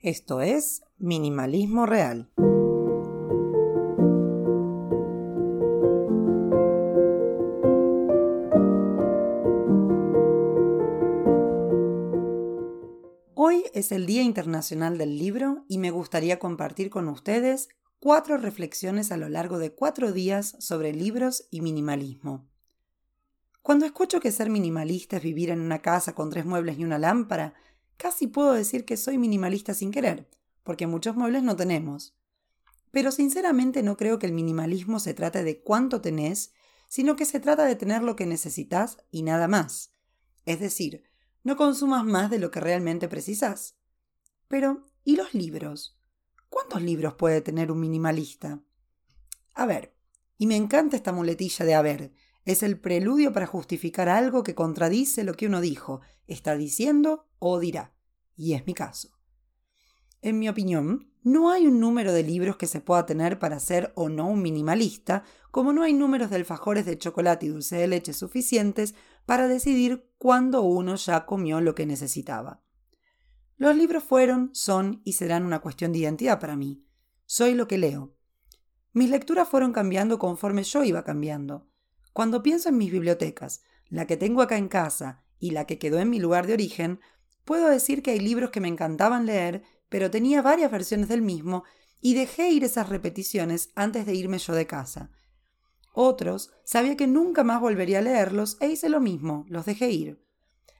Esto es Minimalismo Real. Hoy es el Día Internacional del Libro y me gustaría compartir con ustedes cuatro reflexiones a lo largo de cuatro días sobre libros y minimalismo. Cuando escucho que ser minimalista es vivir en una casa con tres muebles y una lámpara, Casi puedo decir que soy minimalista sin querer, porque muchos muebles no tenemos. Pero sinceramente no creo que el minimalismo se trate de cuánto tenés, sino que se trata de tener lo que necesitas y nada más. Es decir, no consumas más de lo que realmente precisas. Pero, ¿y los libros? ¿Cuántos libros puede tener un minimalista? A ver, y me encanta esta muletilla de haber, es el preludio para justificar algo que contradice lo que uno dijo, está diciendo o dirá. Y es mi caso. En mi opinión, no hay un número de libros que se pueda tener para ser o no un minimalista, como no hay números de alfajores de chocolate y dulce de leche suficientes para decidir cuándo uno ya comió lo que necesitaba. Los libros fueron, son y serán una cuestión de identidad para mí. Soy lo que leo. Mis lecturas fueron cambiando conforme yo iba cambiando. Cuando pienso en mis bibliotecas, la que tengo acá en casa y la que quedó en mi lugar de origen, puedo decir que hay libros que me encantaban leer, pero tenía varias versiones del mismo y dejé ir esas repeticiones antes de irme yo de casa. Otros sabía que nunca más volvería a leerlos e hice lo mismo, los dejé ir.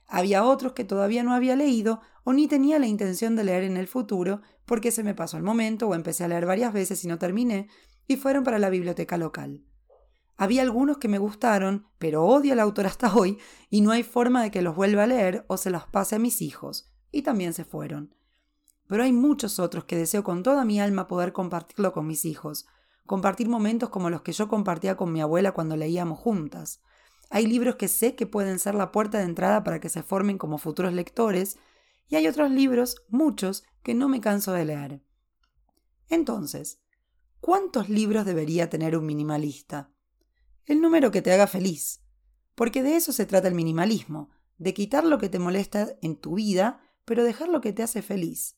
Había otros que todavía no había leído o ni tenía la intención de leer en el futuro porque se me pasó el momento o empecé a leer varias veces y no terminé y fueron para la biblioteca local. Había algunos que me gustaron, pero odio al autor hasta hoy y no hay forma de que los vuelva a leer o se los pase a mis hijos. Y también se fueron. Pero hay muchos otros que deseo con toda mi alma poder compartirlo con mis hijos, compartir momentos como los que yo compartía con mi abuela cuando leíamos juntas. Hay libros que sé que pueden ser la puerta de entrada para que se formen como futuros lectores, y hay otros libros, muchos, que no me canso de leer. Entonces, ¿cuántos libros debería tener un minimalista? El número que te haga feliz. Porque de eso se trata el minimalismo, de quitar lo que te molesta en tu vida, pero dejar lo que te hace feliz.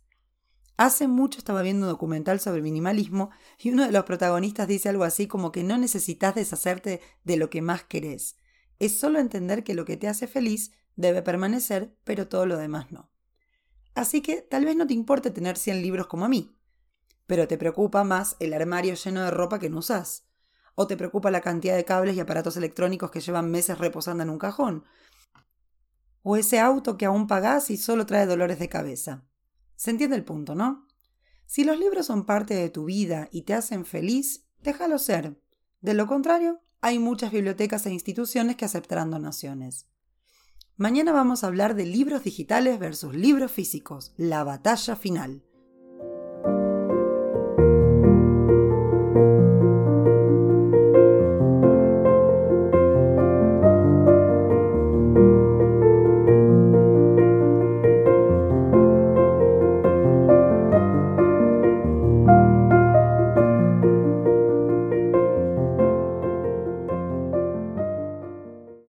Hace mucho estaba viendo un documental sobre minimalismo y uno de los protagonistas dice algo así como que no necesitas deshacerte de lo que más querés. Es solo entender que lo que te hace feliz debe permanecer, pero todo lo demás no. Así que tal vez no te importe tener 100 libros como a mí, pero te preocupa más el armario lleno de ropa que no usás o te preocupa la cantidad de cables y aparatos electrónicos que llevan meses reposando en un cajón, o ese auto que aún pagás y solo trae dolores de cabeza. Se entiende el punto, ¿no? Si los libros son parte de tu vida y te hacen feliz, déjalo ser. De lo contrario, hay muchas bibliotecas e instituciones que aceptarán donaciones. Mañana vamos a hablar de libros digitales versus libros físicos, la batalla final.